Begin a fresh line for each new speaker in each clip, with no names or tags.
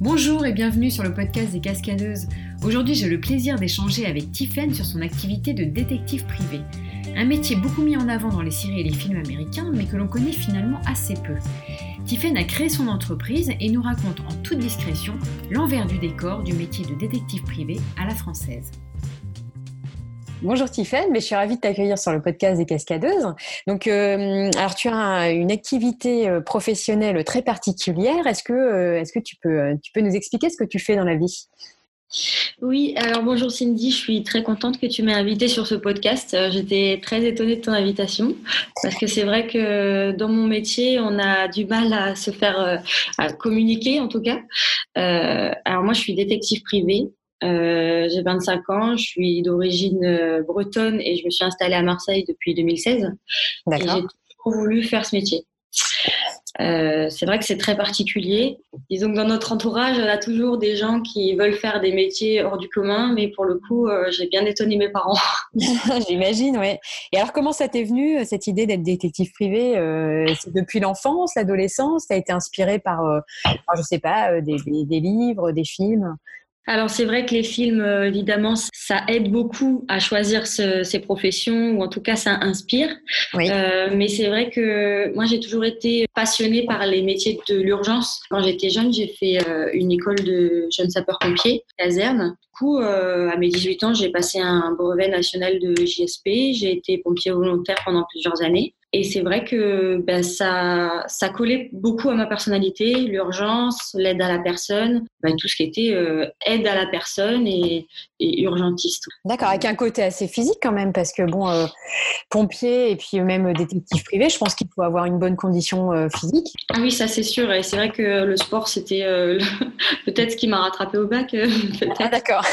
Bonjour et bienvenue sur le podcast des cascadeuses. Aujourd'hui, j'ai le plaisir d'échanger avec Tiffen sur son activité de détective privé. Un métier beaucoup mis en avant dans les séries et les films américains, mais que l'on connaît finalement assez peu. Tiffen a créé son entreprise et nous raconte en toute discrétion l'envers du décor du métier de détective privé à la française.
Bonjour Tiffaine, mais je suis ravie de t'accueillir sur le podcast des cascadeuses. Donc, euh, alors tu as une activité euh, professionnelle très particulière. Est-ce que, euh, est-ce que tu peux, tu peux nous expliquer ce que tu fais dans la vie?
Oui, alors bonjour Cindy, je suis très contente que tu m'aies invitée sur ce podcast. J'étais très étonnée de ton invitation parce que c'est vrai que dans mon métier, on a du mal à se faire à communiquer en tout cas. alors moi, je suis détective privée euh, j'ai 25 ans, je suis d'origine euh, bretonne et je me suis installée à Marseille depuis 2016. J'ai toujours voulu faire ce métier. Euh, c'est vrai que c'est très particulier. Disons que dans notre entourage, on a toujours des gens qui veulent faire des métiers hors du commun, mais pour le coup, euh, j'ai bien étonné mes parents.
J'imagine, oui. Et alors, comment ça t'est venu, cette idée d'être détective privé C'est depuis l'enfance, l'adolescence Tu as été inspiré par, par, je sais pas, des, des livres, des films?
Alors c'est vrai que les films, euh, évidemment, ça aide beaucoup à choisir ces professions, ou en tout cas ça inspire. Euh, mais c'est vrai que moi j'ai toujours été passionnée par les métiers de l'urgence. Quand j'étais jeune, j'ai fait euh, une école de jeunes sapeurs-pompiers, caserne. Du coup, à mes 18 ans, j'ai passé un brevet national de JSP. J'ai été pompier volontaire pendant plusieurs années. Et c'est vrai que ben, ça, ça collait beaucoup à ma personnalité, l'urgence, l'aide à la personne, ben, tout ce qui était euh, aide à la personne et, et urgentiste.
D'accord, avec un côté assez physique quand même, parce que bon, euh, pompier et puis même détective privé, je pense qu'il faut avoir une bonne condition euh, physique.
Ah oui, ça c'est sûr. Et c'est vrai que le sport, c'était peut-être ce qui m'a rattrapé au bac.
ah, d'accord.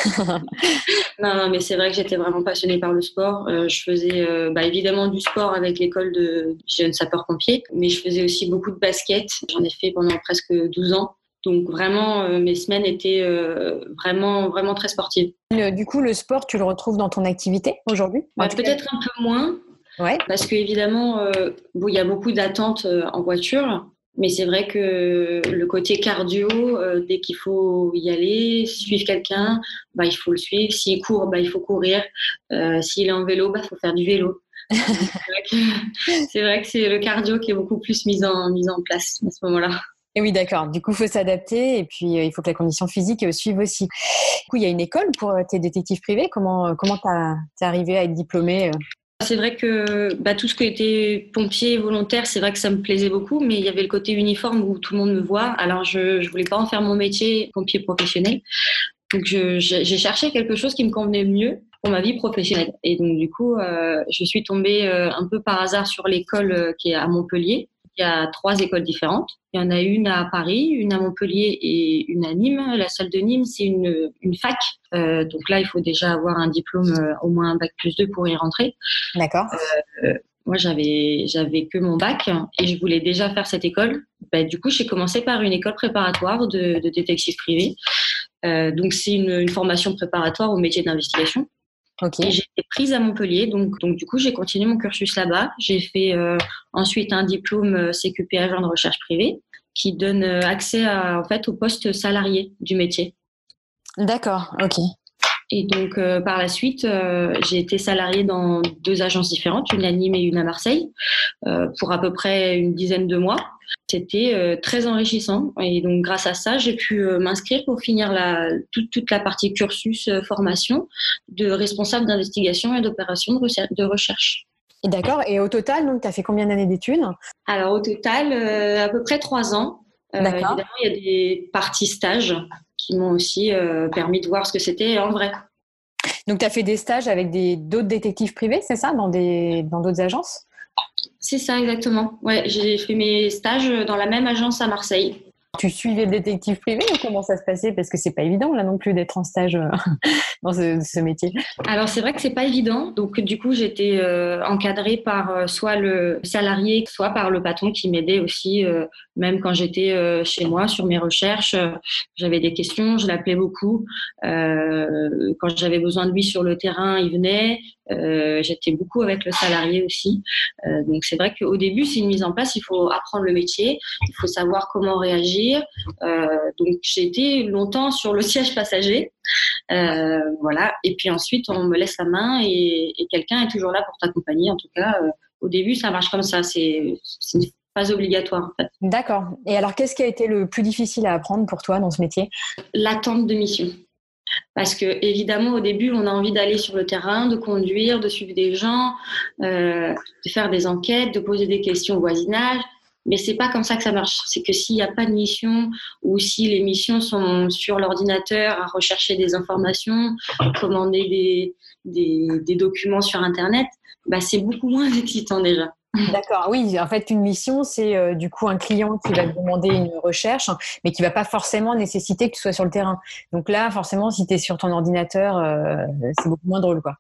non, non, mais c'est vrai que j'étais vraiment passionnée par le sport. je faisais bah, évidemment du sport avec l'école de jeune sapeur-pompier, mais je faisais aussi beaucoup de basket. J'en ai fait pendant presque 12 ans. Donc vraiment, euh, mes semaines étaient euh, vraiment, vraiment très sportives.
Du coup, le sport, tu le retrouves dans ton activité aujourd'hui
bah, Peut-être un peu moins, ouais. parce qu'évidemment, euh, il y a beaucoup d'attentes en voiture. Mais c'est vrai que le côté cardio, dès qu'il faut y aller, suivre quelqu'un, bah, il faut le suivre. S'il court, bah, il faut courir. S'il est en vélo, il bah, faut faire du vélo c'est vrai que c'est le cardio qui est beaucoup plus mis en, mis en place à ce moment-là.
Et oui, d'accord. Du coup, il faut s'adapter et puis euh, il faut que la condition physique euh, suive aussi. Du coup, il y a une école pour euh, tes détectives privés. Comment comment t'es arrivé à être diplômé
c'est vrai que bah, tout ce qui était pompier volontaire, c'est vrai que ça me plaisait beaucoup, mais il y avait le côté uniforme où tout le monde me voit. Alors, je ne voulais pas en faire mon métier pompier professionnel. Donc, j'ai cherché quelque chose qui me convenait mieux ma vie professionnelle. Et donc, du coup, euh, je suis tombée euh, un peu par hasard sur l'école euh, qui est à Montpellier. Il y a trois écoles différentes. Il y en a une à Paris, une à Montpellier et une à Nîmes. La salle de Nîmes, c'est une, une fac. donc là, il faut déjà avoir un diplôme, au moins un bac plus 2 pour y rentrer.
D'accord.
moi, j'avais, j'avais que mon bac et je voulais déjà faire cette école. Bah, du coup, j'ai commencé par une école préparatoire de, de détective privé. donc, c'est une, une, formation préparatoire au métier d'investigation. Okay. J'ai été prise à Montpellier, donc, donc du coup j'ai continué mon cursus là-bas. J'ai fait euh, ensuite un diplôme euh, CQP agent de recherche privée qui donne euh, accès à, en fait au poste salarié du métier.
D'accord, ok.
Et donc par la suite, j'ai été salariée dans deux agences différentes, une à Nîmes et une à Marseille, pour à peu près une dizaine de mois. C'était euh, très enrichissant et donc grâce à ça, j'ai pu euh, m'inscrire pour finir la, toute, la partie cursus euh, formation de responsable d'investigation et d'opération de, recherche.
Et d'accord. Et au total, donc, tu as fait combien d'années d'études?
Alors au total, à peu près trois ans. évidemment, il y a des parties stages qui m'ont aussi permis de voir ce que c'était en vrai.
Donc, tu as fait des stages avec d'autres détectives privés, c'est ça, dans d'autres dans agences?
C'est ça, exactement. Ouais, j'ai fait mes stages dans la même agence à Marseille.
Tu suivais détective privé ou comment ça se passait? Parce que c'est pas évident là non plus d'être en stage euh, dans ce, métier.
Alors c'est vrai que c'est pas évident. Donc du coup j'étais euh, encadrée par euh, soit le salarié, soit par le patron qui m'aidait aussi. même quand j'étais chez moi sur mes recherches, j'avais des questions, je l'appelais beaucoup. quand j'avais besoin de lui sur le terrain, il venait. J'étais beaucoup avec le salarié aussi. donc c'est vrai qu'au début, c'est une mise en place. Il faut apprendre le métier, il faut savoir comment réagir. Donc j'ai été longtemps sur le siège passager. voilà. Et puis ensuite, on me laisse la main et, et quelqu'un est toujours là pour t'accompagner. En tout cas, au début, ça marche comme ça. C'est pas obligatoire en fait.
D'accord. Et alors, qu'est-ce qui a été le plus difficile à apprendre pour toi dans ce métier?
L'attente de mission. Parce que évidemment, au début, on a envie d'aller sur le terrain, de conduire, de suivre des gens, euh, de faire des enquêtes, de poser des questions au voisinage. Mais c'est pas comme ça que ça marche. C'est que s'il n'y a pas de mission ou si les missions sont sur l'ordinateur à rechercher des informations, commander des, documents sur Internet, bah, c'est beaucoup moins excitant déjà.
D'accord, oui, en fait, une mission, c'est euh, du coup un client qui va demander une recherche, mais qui va pas forcément nécessiter que tu sois sur le terrain. Donc là, forcément, si tu es sur ton ordinateur, euh, c'est beaucoup moins drôle, quoi.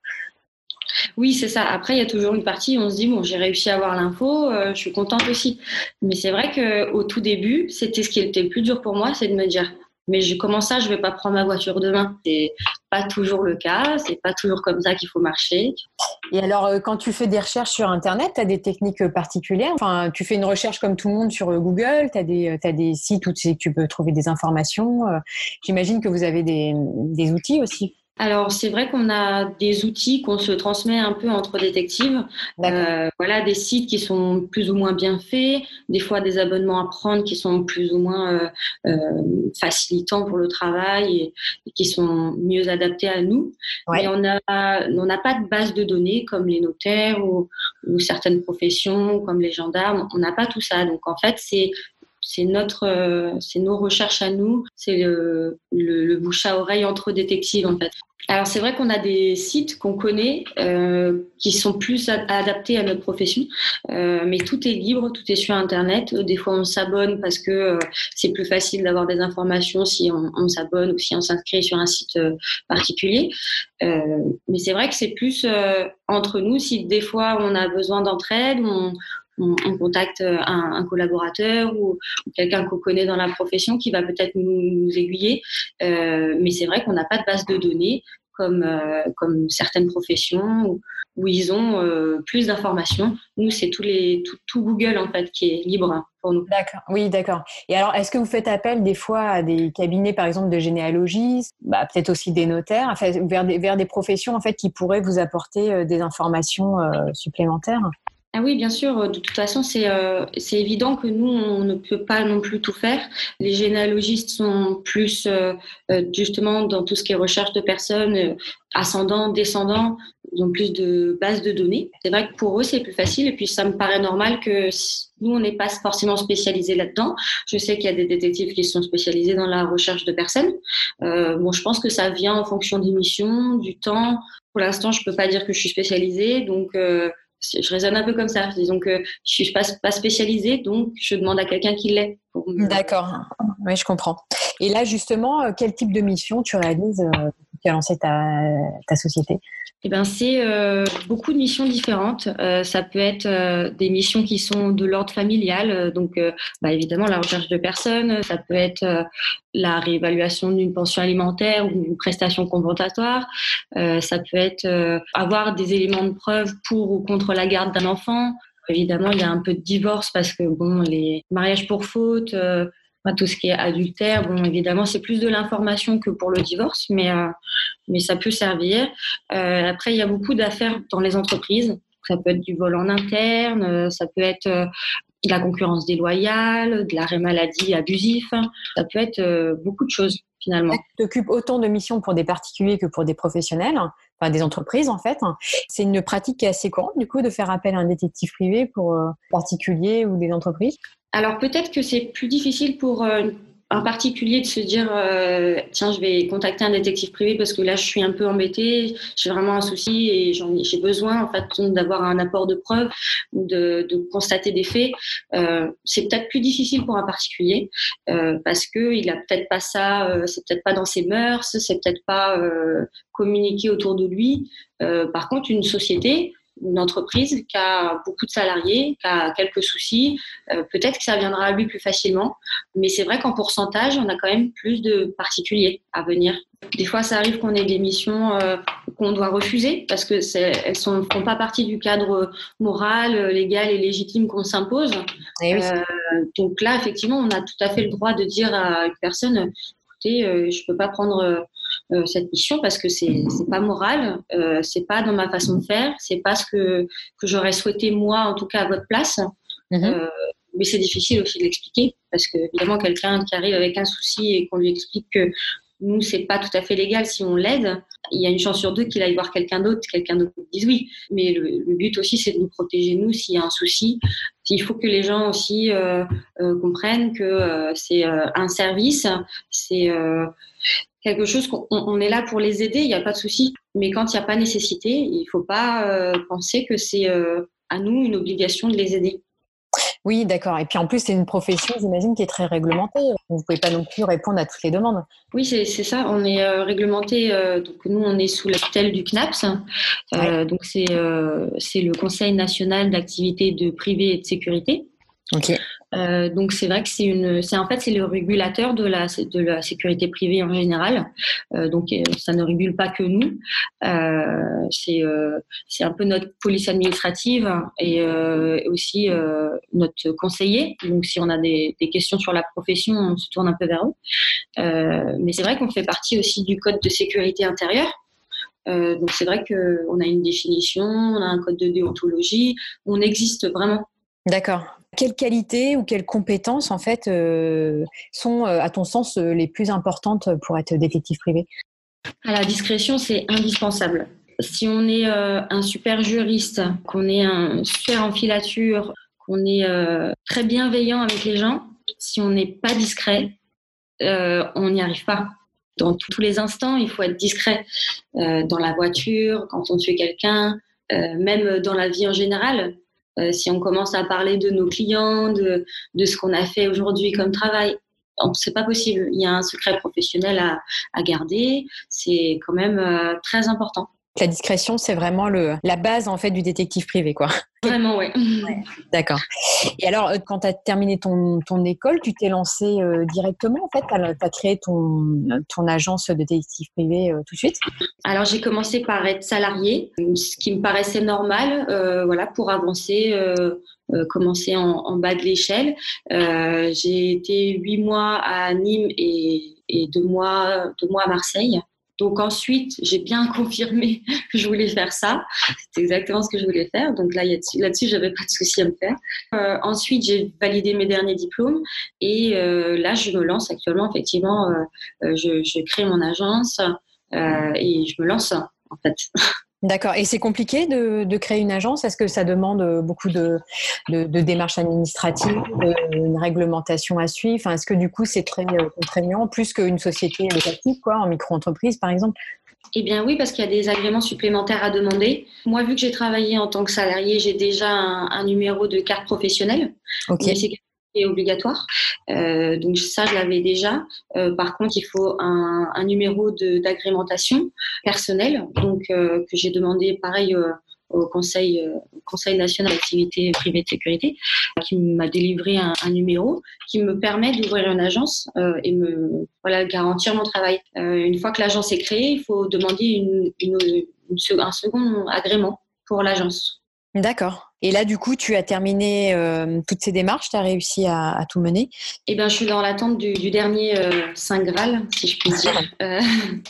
Oui, c'est ça. Après, il y a toujours une partie où on se dit, bon, j'ai réussi à avoir l'info, euh, je suis contente aussi. Mais c'est vrai qu'au tout début, c'était ce qui était le plus dur pour moi, c'est de me dire, mais je, comment ça, je vais pas prendre ma voiture demain? C'est pas toujours le cas, c'est pas toujours comme ça qu'il faut marcher.
Et alors, euh, quand tu fais des recherches sur Internet, tu as des techniques euh, particulières? Enfin, tu fais une recherche comme tout le monde sur Google, tu as, des sites où tu peux trouver des informations. J'imagine que vous avez des outils aussi
alors c'est vrai qu'on a des outils qu'on se transmet un peu entre détectives. Euh, voilà, des sites qui sont plus ou moins bien faits, des fois des abonnements à prendre qui sont plus ou moins euh, euh, facilitants pour le travail et, qui sont mieux adaptés à nous. Mais on n'a on n'a pas de base de données comme les notaires ou, ou certaines professions comme les gendarmes. On n'a pas tout ça. Donc en fait c'est c'est notre, euh, c'est nos recherches à nous, c'est le, le, bouche à oreille entre détectives en fait. Alors c'est vrai qu'on a des sites qu'on connaît euh, qui sont plus adaptés à notre profession, euh, mais tout est libre, tout est sur Internet. Des fois on s'abonne parce que c'est plus facile d'avoir des informations si on, on s'abonne ou si on s'inscrit sur un site particulier. mais c'est vrai que c'est plus entre nous. Si des fois on a besoin d'entraide, on, on, contacte euh, un, collaborateur ou, quelqu'un qu'on connaît dans la profession qui va peut-être nous, aiguiller. Euh, mais c'est vrai qu'on n'a pas de base de données comme, euh, comme certaines professions où, ils ont plus d'informations. Nous, c'est tous les, tout, Google en fait qui est libre pour nous.
D'accord, oui, d'accord. Et alors, est-ce que vous faites appel des fois à des cabinets, par exemple, de généalogie, bah, peut-être aussi des notaires, enfin, vers, des, vers des professions en fait qui pourraient vous apporter des informations supplémentaires?
Ah oui, bien sûr. De toute façon, euh, c'est évident que nous, on ne peut pas non plus tout faire. Les généalogistes sont plus euh, euh, justement dans tout ce qui est recherche de personnes, ascendants, descendants, ils ont plus de bases de données. C'est vrai que pour eux, c'est plus facile. Et puis, ça me paraît normal que nous, on n'est pas forcément spécialisés là-dedans. Je sais qu'il y a des détectives qui sont spécialisés dans la recherche de personnes. bon, je pense que ça vient en fonction des missions, du temps. Pour l'instant, je peux pas dire que je suis spécialisée. Donc, je raisonne un peu comme ça. Disons que je suis pas, spécialisée, donc je demande à quelqu'un qui l'est.
D'accord, oui, je comprends. Et là, justement, euh, quel type de mission tu réalises euh, tu as lancé ta, société
eh ben, c'est euh, beaucoup de missions différentes. Euh, ça peut être euh, des missions qui sont de l'ordre familial, donc bah, évidemment la recherche de personnes. Ça peut être la réévaluation d'une pension alimentaire ou une prestation compensatoire. ça peut être avoir des éléments de preuve pour ou contre la garde d'un enfant. Évidemment, il y a un peu de divorce parce que bon, les mariages pour faute tout ce qui est adultère, bon, évidemment, c'est plus de l'information que pour le divorce, mais, euh, mais ça peut servir. Euh, après, il y a beaucoup d'affaires dans les entreprises. Ça peut être du vol en interne, euh, ça peut être de la concurrence déloyale, de l'arrêt maladie abusif. Ça peut être beaucoup de choses finalement. Tu
t'occupes autant de missions pour des particuliers que pour des professionnels, enfin des entreprises en fait. C'est une pratique qui est assez courante du coup de faire appel à un détective privé pour particuliers ou des entreprises.
Alors peut-être que c'est plus difficile pour euh, un particulier de se dire euh, tiens je vais contacter un détective privé parce que là je suis un peu embêtée, j'ai vraiment un souci et j'ai besoin en fait d'avoir un apport de preuves ou de, constater des faits. Euh, c'est peut-être plus difficile pour un particulier parce que il a peut-être pas ça, c'est peut-être pas dans ses mœurs, c'est peut-être pas communiqué autour de lui. par contre une société une entreprise qui a beaucoup de salariés, qui a quelques soucis, euh, peut-être que ça viendra à lui plus facilement. Mais c'est vrai qu'en pourcentage, on a quand même plus de particuliers à venir. Des fois, ça arrive qu'on ait des missions euh, qu'on doit refuser parce que elles ne font pas partie du cadre moral, légal et légitime qu'on s'impose. Eh euh, donc là, effectivement, on a tout à fait le droit de dire à une personne, écoutez, je ne peux pas prendre euh, cette mission parce que c'est c'est pas moral, euh, c'est pas dans ma façon de faire, c'est pas ce que que j'aurais souhaité moi en tout cas à votre place. Mhm. Euh, mais c'est difficile aussi de l'expliquer parce que évidemment quelqu'un qui arrive avec un souci et qu'on lui explique que nous c'est pas tout à fait légal si on l'aide, il y a une chance sur deux qu'il aille voir quelqu'un d'autre, quelqu'un d'autre dise oui. Mais le, but aussi c'est de nous protéger nous s'il y a un souci. Il faut que les gens aussi euh, euh comprennent que euh, c'est un service, c'est quelque chose qu'on est là pour les aider, il n'y a pas de souci. Mais quand il n'y a pas nécessité, il ne faut pas euh, penser que c'est euh, à nous une obligation de les aider.
Oui, d'accord. Et puis en plus, c'est une profession, j'imagine, qui est très réglementée. Vous ne pouvez pas non plus répondre à toutes les demandes.
Oui, c'est ça. On est euh, réglementé. donc nous, on est sous la tutelle du CNAPS. donc c'est le Conseil national d'activité de privé et de sécurité.
Ok.
Euh, donc c'est vrai que c'est en fait c'est le régulateur de la sécurité privée en général. Euh, donc euh, ça ne régule pas que nous. C'est un peu notre police administrative et aussi notre conseiller. Donc si on a des, des, questions sur la profession, on se tourne un peu vers eux. mais c'est vrai qu'on fait partie aussi du code de sécurité intérieure. donc c'est vrai qu'on a une définition, on a un code de déontologie, on existe vraiment.
D'accord. Quelles qualités ou quelles compétences, en fait, euh, sont, euh, à ton sens, euh, les plus importantes pour être détective privé?
La discrétion, c'est indispensable. Si on est un super juriste, qu'on est un super en filature, qu'on est très bienveillant avec les gens, si on n'est pas discret, on n'y arrive pas. Dans tous les instants, il faut être discret. dans la voiture, quand on tue quelqu'un, même dans la vie en général. Euh, si on commence à parler de nos clients, de, de ce qu'on a fait aujourd'hui comme travail, c'est pas possible. Il y a un secret professionnel à, à garder. C'est quand même euh, très important.
La discrétion, c'est vraiment le, la base en fait du détective privé, quoi.
Vraiment, oui.
Ouais. D'accord. Et alors, euh, quand tu as terminé ton, ton école, tu t'es lancé euh, directement, en fait? Tu as, créé ton, ton agence de détective privé euh, tout de suite?
Alors, j'ai commencé par être salarié, ce qui me paraissait normal, euh, voilà, pour avancer. Commencer en, en, bas de l'échelle. j'ai été huit mois à Nîmes et, et deux mois, deux mois à Marseille. Donc ensuite, j'ai bien confirmé que je voulais faire ça. C'est exactement ce que je voulais faire. Donc là, là-dessus, j'avais pas de souci à me faire. Euh, ensuite, j'ai validé mes derniers diplômes et euh, là, je me lance actuellement. Effectivement, euh, euh je, je, crée mon agence euh, et je me lance en fait.
D'accord. Et c'est compliqué de, de, créer une agence? Est-ce que ça demande beaucoup de, de, de démarches administratives, une réglementation à suivre? Enfin, Est-ce que du coup c'est très euh, contraignant, plus qu'une société locative, quoi, en micro-entreprise par exemple?
Eh bien oui, parce qu'il y a des agréments supplémentaires à demander. Moi, vu que j'ai travaillé en tant que salarié, j'ai déjà un, un, numéro de carte professionnelle.
Okay
obligatoire. Euh, donc ça, je l'avais déjà. Euh, par contre, il faut un, numéro d'agrémentation personnelle, donc euh, que j'ai demandé pareil au Conseil, Conseil national d'activité privée de sécurité, qui m'a délivré un, numéro qui me permet d'ouvrir une agence et me voilà garantir mon travail. une fois que l'agence est créée, il faut demander une, un second agrément pour l'agence.
D'accord. Et là, du coup, tu as terminé euh, toutes ces démarches, tu as réussi à, à, tout mener?
Eh bien, je suis dans l'attente du, du, dernier euh, Saint Graal, si je puis dire. Euh,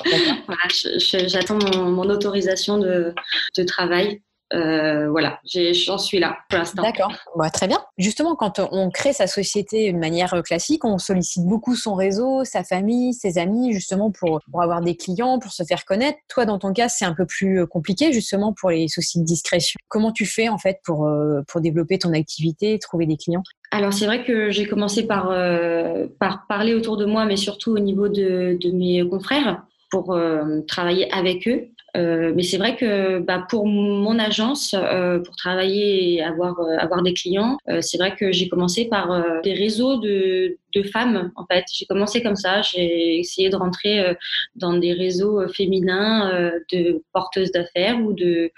voilà, j'attends mon, mon, autorisation de, de travail euh, voilà, j'en suis là pour l'instant.
D'accord, bah, très bien. Justement, quand on crée sa société de manière euh, classique, on sollicite beaucoup son réseau, sa famille, ses amis, justement pour, pour avoir des clients, pour se faire connaître. Toi, dans ton cas, c'est un peu plus euh, compliqué, justement, pour les soucis de discrétion. Comment tu fais, en fait, pour, pour développer ton activité, trouver des clients?
Alors c'est vrai que j'ai commencé par, euh, par parler autour de moi, mais surtout au niveau de, de mes confrères pour euh, travailler avec eux. Euh, mais c'est vrai que bah, pour mon agence, euh, pour travailler et avoir, avoir des clients, c'est vrai que j'ai commencé par des réseaux de, de femmes. En fait, j'ai commencé comme ça. J'ai essayé de rentrer dans des réseaux féminins de porteuses d'affaires ou de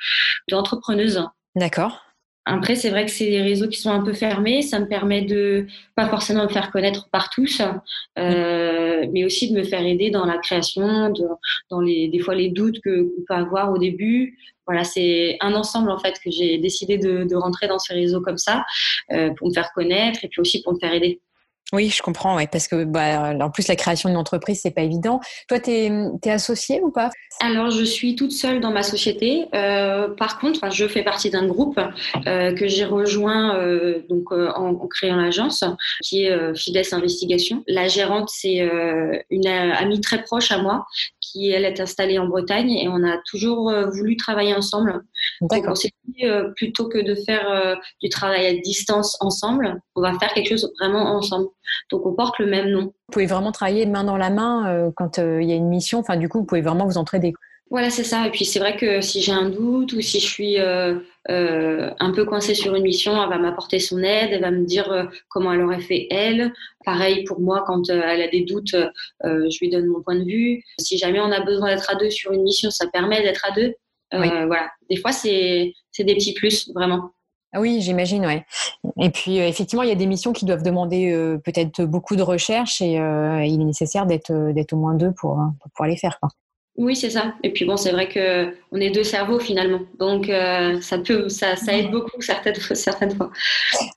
d'entrepreneuses
D'accord.
Après, c'est vrai que c'est des réseaux qui sont un peu fermés. Ça me permet de pas forcément me faire connaître par tous, euh, mais aussi de me faire aider dans la création, dans les, des fois les doutes que qu'on peut avoir au début. Voilà, c'est un ensemble en fait que j'ai décidé de, de, rentrer dans ces réseaux comme ça euh, pour me faire connaître et puis aussi pour me faire aider.
Oui, je comprends, ouais, parce que bah, en plus la création d'une entreprise, c'est pas évident. Toi, tu es, associée ou pas?
Alors, je suis toute seule dans ma société. Euh, par contre, je fais partie d'un groupe euh, que j'ai rejoint euh, donc euh, en, en, créant l'agence, qui est euh, Fides Investigation. La gérante, c'est euh, une amie très proche à moi, qui elle est installée en Bretagne, et on a toujours voulu travailler ensemble. Donc, on s'est dit plutôt que de faire du travail à distance ensemble, on va faire quelque chose vraiment ensemble. Donc on porte le même nom.
Vous pouvez vraiment travailler main dans la main euh, quand euh, il y a une mission. Enfin, du coup, vous pouvez vraiment vous entraider.
Voilà, c'est ça. Et puis c'est vrai que si j'ai un doute ou si je suis euh, euh, un peu coincée sur une mission, elle va m'apporter son aide, elle va me dire euh, comment elle aurait fait elle. Pareil pour moi, quand elle a des doutes, je lui donne mon point de vue. Si jamais on a besoin d'être à deux sur une mission, ça permet d'être à deux. Oui. Voilà. Des fois, c'est des petits plus, vraiment.
Ah oui, j'imagine, ouais. Et puis, euh, effectivement, il y a des missions qui doivent demander euh, peut-être beaucoup de recherche et euh, il est nécessaire d'être au moins deux pour, pour pouvoir les faire. Quoi.
Oui, c'est ça. Et puis bon, c'est vrai que on est deux cerveaux finalement, donc euh, ça peut, ça, ça aide beaucoup certaines certaines fois.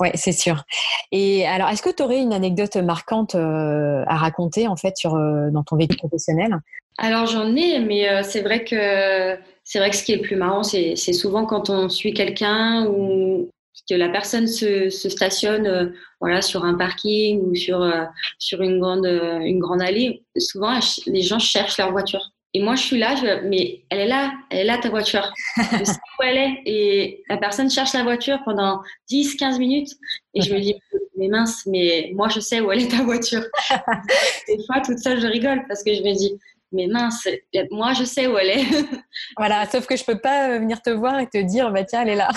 Ouais, c'est sûr. Et alors, est-ce que tu aurais une anecdote marquante euh, à raconter en fait sur euh, dans ton vécu professionnel?
Alors j'en ai, mais c'est vrai que c'est vrai que ce qui est le plus marrant, c'est souvent quand on suit quelqu'un ou que la personne se, se stationne euh, voilà sur un parking ou sur euh, sur une grande une grande allée souvent les gens cherchent leur voiture. Et moi je suis là je, mais elle est là elle est là ta voiture. Je sais où elle est. Et la personne cherche la voiture pendant 10 15 minutes. Et je me dis mais mince mais moi je sais où elle est ta voiture. Des fois toute seule je rigole parce que je me dis mais mince, moi je sais où elle est.
voilà, sauf que je peux pas euh, venir te voir et te dire, bah tiens, elle est là.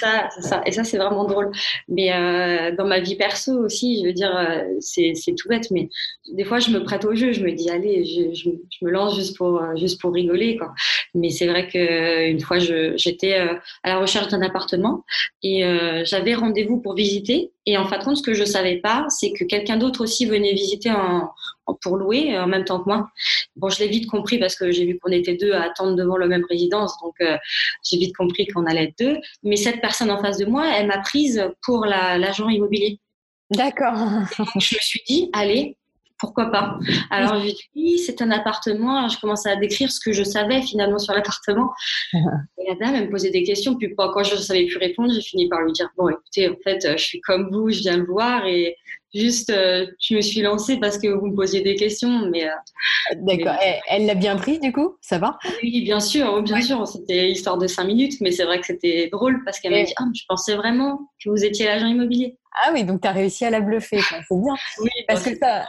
ça, ça, et ça c'est vraiment drôle. Mais euh, dans ma vie perso aussi, je veux dire, euh, c'est tout bête, mais des fois je me prête au jeu, je me dis, allez, je, je, je me lance juste pour, euh, juste pour rigoler. Quoi. Mais c'est vrai qu'une fois j'étais à la recherche d'un appartement et euh, j'avais rendez-vous pour visiter. Et en fin de compte, ce que je savais pas, c'est que quelqu'un d'autre aussi venait visiter en, pour louer en même temps que moi. Bon, je l'ai vite compris parce que j'ai vu qu'on était deux à attendre devant la même résidence, donc euh, j'ai vite compris qu'on allait être deux. Mais cette personne en face de moi, elle m'a prise pour l'agent immobilier.
D'accord.
je me suis dit, allez, pourquoi pas? Alors j'ai dit oui, c'est un appartement. Alors, je commençais à décrire ce que je savais finalement sur l'appartement. Et la dame elle me posait des questions. Puis quand je ne savais plus répondre, j'ai fini par lui dire bon, écoutez, en fait, je suis comme vous, je viens le voir et juste, euh, je me suis lancée parce que vous me posiez des questions. Mais euh,
d'accord. Mais... Elle l'a bien pris du coup, ça va?
Oui, bien sûr, bien ouais. sûr. C'était histoire de cinq minutes, mais c'est vrai que c'était drôle parce qu'elle m'a dit ah, je pensais vraiment que vous étiez l'agent immobilier.
Ah oui, donc tu as réussi à la bluffer, c'est bien.
Oui,
parce que ça,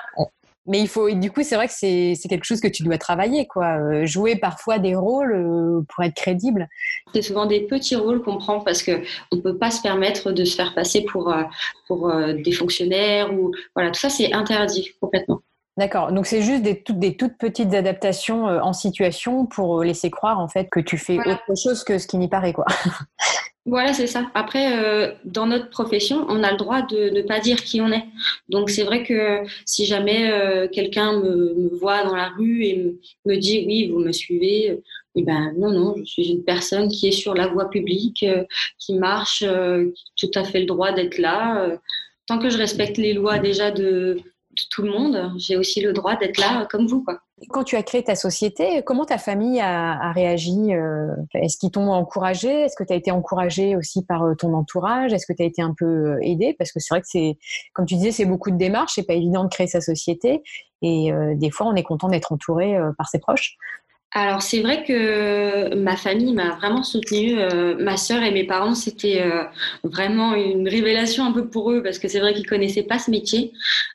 mais il faut, du coup, c'est vrai que c'est quelque chose que tu dois travailler, quoi. Euh, jouer parfois des rôles euh, pour être crédible.
C'est souvent des petits rôles qu'on prend parce que on peut pas se permettre de se faire passer pour euh, pour des fonctionnaires ou voilà, tout ça c'est interdit complètement.
D'accord. Donc c'est juste des toutes, des toutes petites adaptations en situation pour laisser croire en fait que tu fais voilà. autre chose que ce qui n'y paraît, quoi.
Voilà, c'est ça. Après, euh, dans notre profession, on a le droit de ne pas dire qui on est. Donc, c'est vrai que si jamais euh, quelqu'un me, me, voit dans la rue et me, dit oui, vous me suivez, eh ben non, non, je suis une personne qui est sur la voie publique, euh, qui marche, qui a tout à fait le droit d'être là. tant que je respecte les lois déjà de, tout le monde, j'ai aussi le droit d'être là comme vous.
Quand tu as créé ta société, comment ta famille a, réagi euh, Est-ce qu'ils t'ont encouragé? Est-ce que tu as été encouragé aussi par euh, ton entourage? Est-ce que tu as été un peu euh, aidé? Parce que c'est vrai que c'est, comme tu disais, c'est beaucoup de démarches. C'est pas évident de créer sa société. Et euh, des fois, on est content d'être entouré euh, par ses proches.
Alors c'est vrai que ma famille m'a vraiment soutenue. Euh, ma sœur et mes parents, c'était euh, vraiment une révélation un peu pour eux parce que c'est vrai qu'ils connaissaient pas ce métier,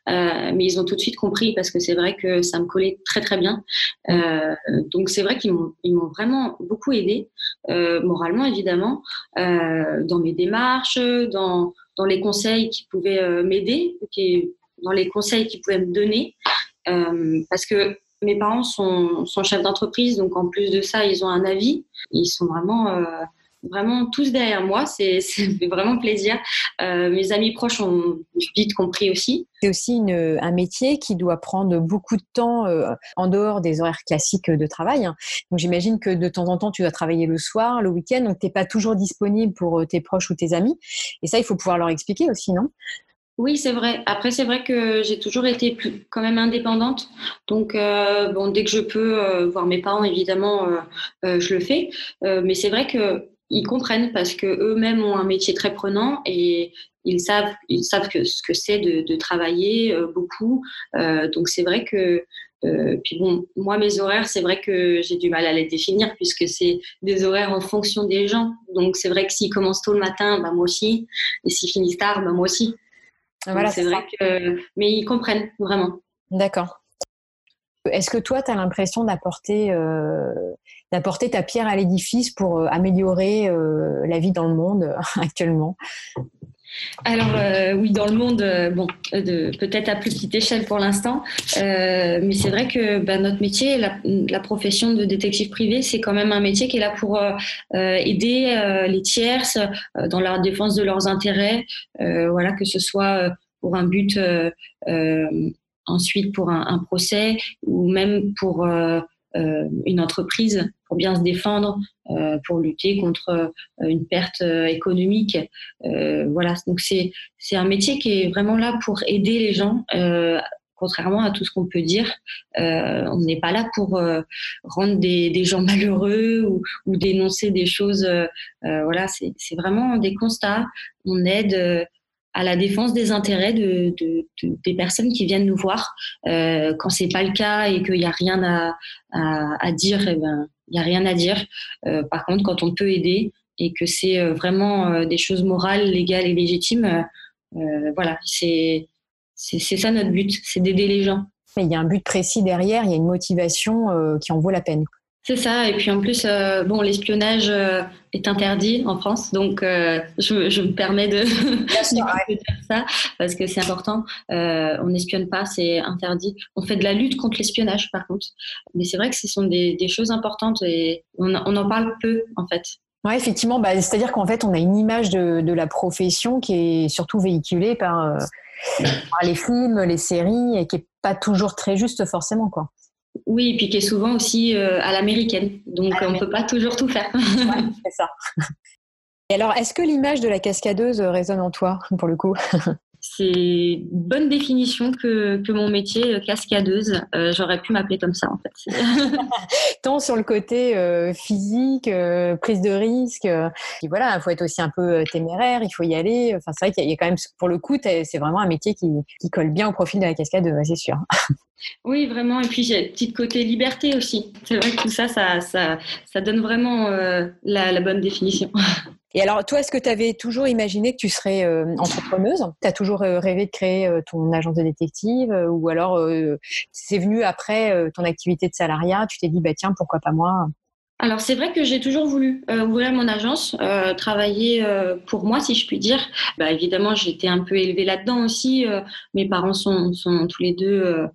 euh, mais ils ont tout de suite compris parce que c'est vrai que ça me collait très très bien. Euh, donc c'est vrai qu'ils m'ont vraiment beaucoup aidé euh, moralement évidemment dans mes démarches, dans dans les conseils qui pouvaient m'aider, dans les conseils qu'ils pouvaient me donner, parce que mes parents sont, chefs d'entreprise, donc en plus de ça, ils ont un avis. Ils sont vraiment, euh, vraiment tous derrière moi. C'est vraiment plaisir. Euh, mes amis proches ont vite compris aussi.
C'est aussi un métier qui doit prendre beaucoup de temps euh, en dehors des horaires classiques de travail. Hein. Donc j'imagine que de temps en temps, tu dois travailler le soir, le week-end, donc tu n'es pas toujours disponible pour tes proches ou tes amis. Et ça, il faut pouvoir leur expliquer aussi, non?
Oui, c'est vrai. Après, c'est vrai que j'ai toujours été quand même indépendante. Donc, euh, bon, dès que je peux euh, voir mes parents, évidemment, euh, je le fais. mais c'est vrai que ils comprennent parce que eux-mêmes ont un métier très prenant et ils savent, ils savent ce que c'est de, de, travailler beaucoup. donc, c'est vrai que puis bon, moi, mes horaires, c'est vrai que j'ai du mal à les définir puisque c'est des horaires en fonction des gens. Donc, c'est vrai que s'ils commencent tôt le matin, bah, moi aussi. Et s'ils finissent tard, bah, moi aussi. Voilà, c'est vrai que. Mais ils comprennent vraiment.
D'accord. Est-ce que toi, tu as l'impression d'apporter euh, d'apporter ta pierre à l'édifice pour euh, améliorer euh, la vie dans le monde actuellement?
Alors oui, dans le monde, bon, peut-être à plus petite échelle pour l'instant, mais c'est vrai que bah, notre métier, la, profession de détective privé, c'est quand même un métier qui est là pour aider les tierces dans la défense de leurs intérêts, voilà, que ce soit pour un but ensuite pour un, procès ou même pour une entreprise pour bien se défendre, pour lutter contre une perte économique. voilà, donc c'est c'est un métier qui est vraiment là pour aider les gens. contrairement à tout ce qu'on peut dire, on n'est pas là pour rendre des, des, gens malheureux ou, ou dénoncer des choses. voilà, c'est vraiment des constats. On aide à la défense des intérêts de, des personnes qui viennent nous voir. Euh, quand c'est pas le cas et qu'il n'y a rien à, à, dire, eh ben il a rien à dire. Euh, par contre, quand on peut aider et que c'est euh, vraiment euh, des choses morales, légales et légitimes, voilà, c'est c'est ça notre but, c'est d'aider les gens.
Mais il y a un but précis derrière, il y a une motivation qui en vaut la peine.
C'est ça. Et puis en plus, euh, bon, l'espionnage euh, est interdit en France, donc euh, je, je, me permets de, dire ça parce que c'est important. on n'espionne pas, c'est interdit. On fait de la lutte contre l'espionnage, par contre. Mais c'est vrai que ce sont des, des choses importantes et on, on, en parle peu, en fait.
Oui, effectivement. Bah, C'est-à-dire qu'en fait, on a une image de, de, la profession qui est surtout véhiculée par, par les films, les séries, et qui est pas toujours très juste forcément, quoi.
Oui, et puis qui est souvent aussi euh, à l'américaine. Donc, on ne peut pas toujours tout faire.
c'est ça. Et alors, est-ce que l'image de la cascadeuse résonne en toi, pour le coup?
C'est une bonne définition que, mon métier, euh, cascadeuse. Euh, j'aurais pu m'appeler comme ça, en fait.
Tant sur le côté physique, prise de risque. Et voilà, il faut être aussi un peu téméraire, il faut y aller. Enfin, c'est vrai qu'il y, a quand même, pour le coup, c'est vraiment un métier qui, qui, colle bien au profil de la cascadeuse, c'est sûr.
Oui, vraiment. Et puis, j'ai un petit côté liberté aussi. C'est vrai que tout ça, ça, ça, ça donne vraiment euh, la, bonne définition.
Et alors, toi, est-ce que tu avais toujours imaginé que tu serais euh, entrepreneuse? Tu as toujours euh, rêvé de créer ton agence de détective Ou alors, c'est venu après ton activité de salariat Tu t'es dit, bah, tiens, pourquoi pas moi?
Alors c'est vrai que j'ai toujours voulu euh, ouvrir mon agence, euh, travailler euh, pour moi si je puis dire. Bah, évidemment été un peu élevée là-dedans aussi. mes parents sont, sont, tous les deux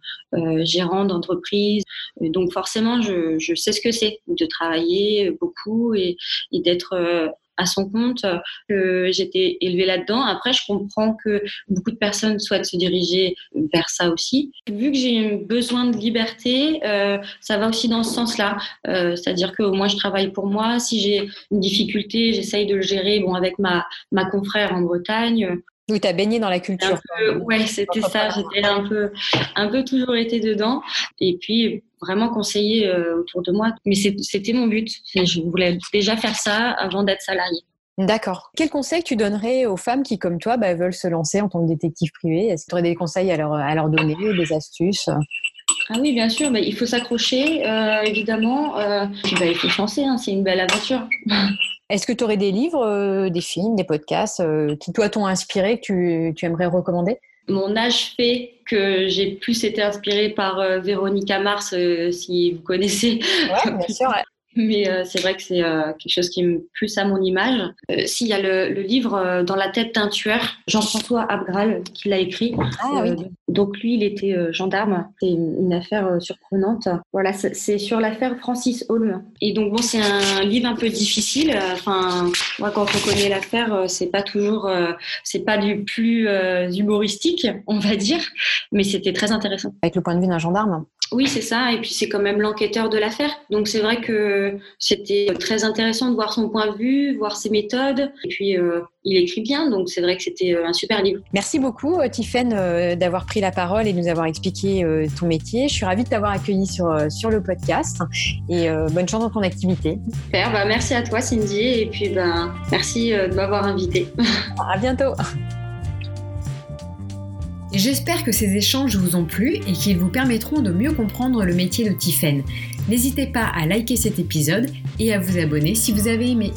gérants d'entreprise, donc forcément je, sais ce que c'est de travailler beaucoup et d'être à son compte, que j'étais élevée là-dedans. Après, je comprends que beaucoup de personnes souhaitent se diriger vers ça aussi. Vu que j'ai besoin de liberté, euh, ça va aussi dans ce sens-là. Euh, c'est-à-dire que moi, je travaille pour moi. Si j'ai une difficulté, j'essaye de le gérer bon, avec ma, ma confrère en Bretagne.
Oui, tu as baigné dans la culture.
Oui, c'était ça. J'étais un peu, un peu toujours été dedans. Et puis, vraiment conseiller euh, autour de moi. Mais c'était mon but. Je voulais déjà faire ça avant d'être salarié.
D'accord. Quel conseil tu donnerais aux femmes qui, comme toi, bah, veulent se lancer en tant que détective privé Est-ce que tu aurais des conseils à leur, à leur donner, des astuces?
Ah oui, bien sûr, bah, il faut s'accrocher, euh, évidemment. Euh, puis, bah, il faut se lancer, hein, c'est une belle aventure.
Est-ce que tu aurais des livres, des films, des podcasts qui, toi, t'ont inspiré, que tu, tu aimerais recommander?
Mon âge fait que j'ai plus été inspirée par euh, Véronica Mars, euh, si vous connaissez.
Ouais, bien sûr.
Mais c'est vrai que c'est quelque chose qui me plus à mon image. S'il y a le, livre Dans la tête d'un tueur, Jean-François Abgral qui l'a écrit. Ah, oui. Donc lui, il était gendarme. C'est une, affaire surprenante. Voilà, c'est sur l'affaire Francis Holm. Et donc bon, c'est un livre un peu difficile. Enfin, moi, quand on connaît l'affaire, c'est pas toujours, c'est pas du plus humoristique, on va dire, mais c'était très intéressant.
Avec le point de vue d'un gendarme
oui, c'est ça. Et puis c'est quand même l'enquêteur de l'affaire. Donc c'est vrai que c'était très intéressant de voir son point de vue, voir ses méthodes. Et puis euh, il écrit bien, donc c'est vrai que c'était euh, un super livre.
Merci beaucoup, euh, Tiffaine, d'avoir pris la parole et de nous avoir expliqué ton métier. Je suis ravie de t'avoir accueilli sur, sur le podcast. Et bonne chance dans ton activité.
Super. Bah, merci à toi, Cindy. Et puis ben, merci de m'avoir invité.
À bientôt.
J'espère que ces échanges vous ont plu et qu'ils vous permettront de mieux comprendre le métier de Tiffen. N'hésitez pas à liker cet épisode et à vous abonner si vous avez aimé.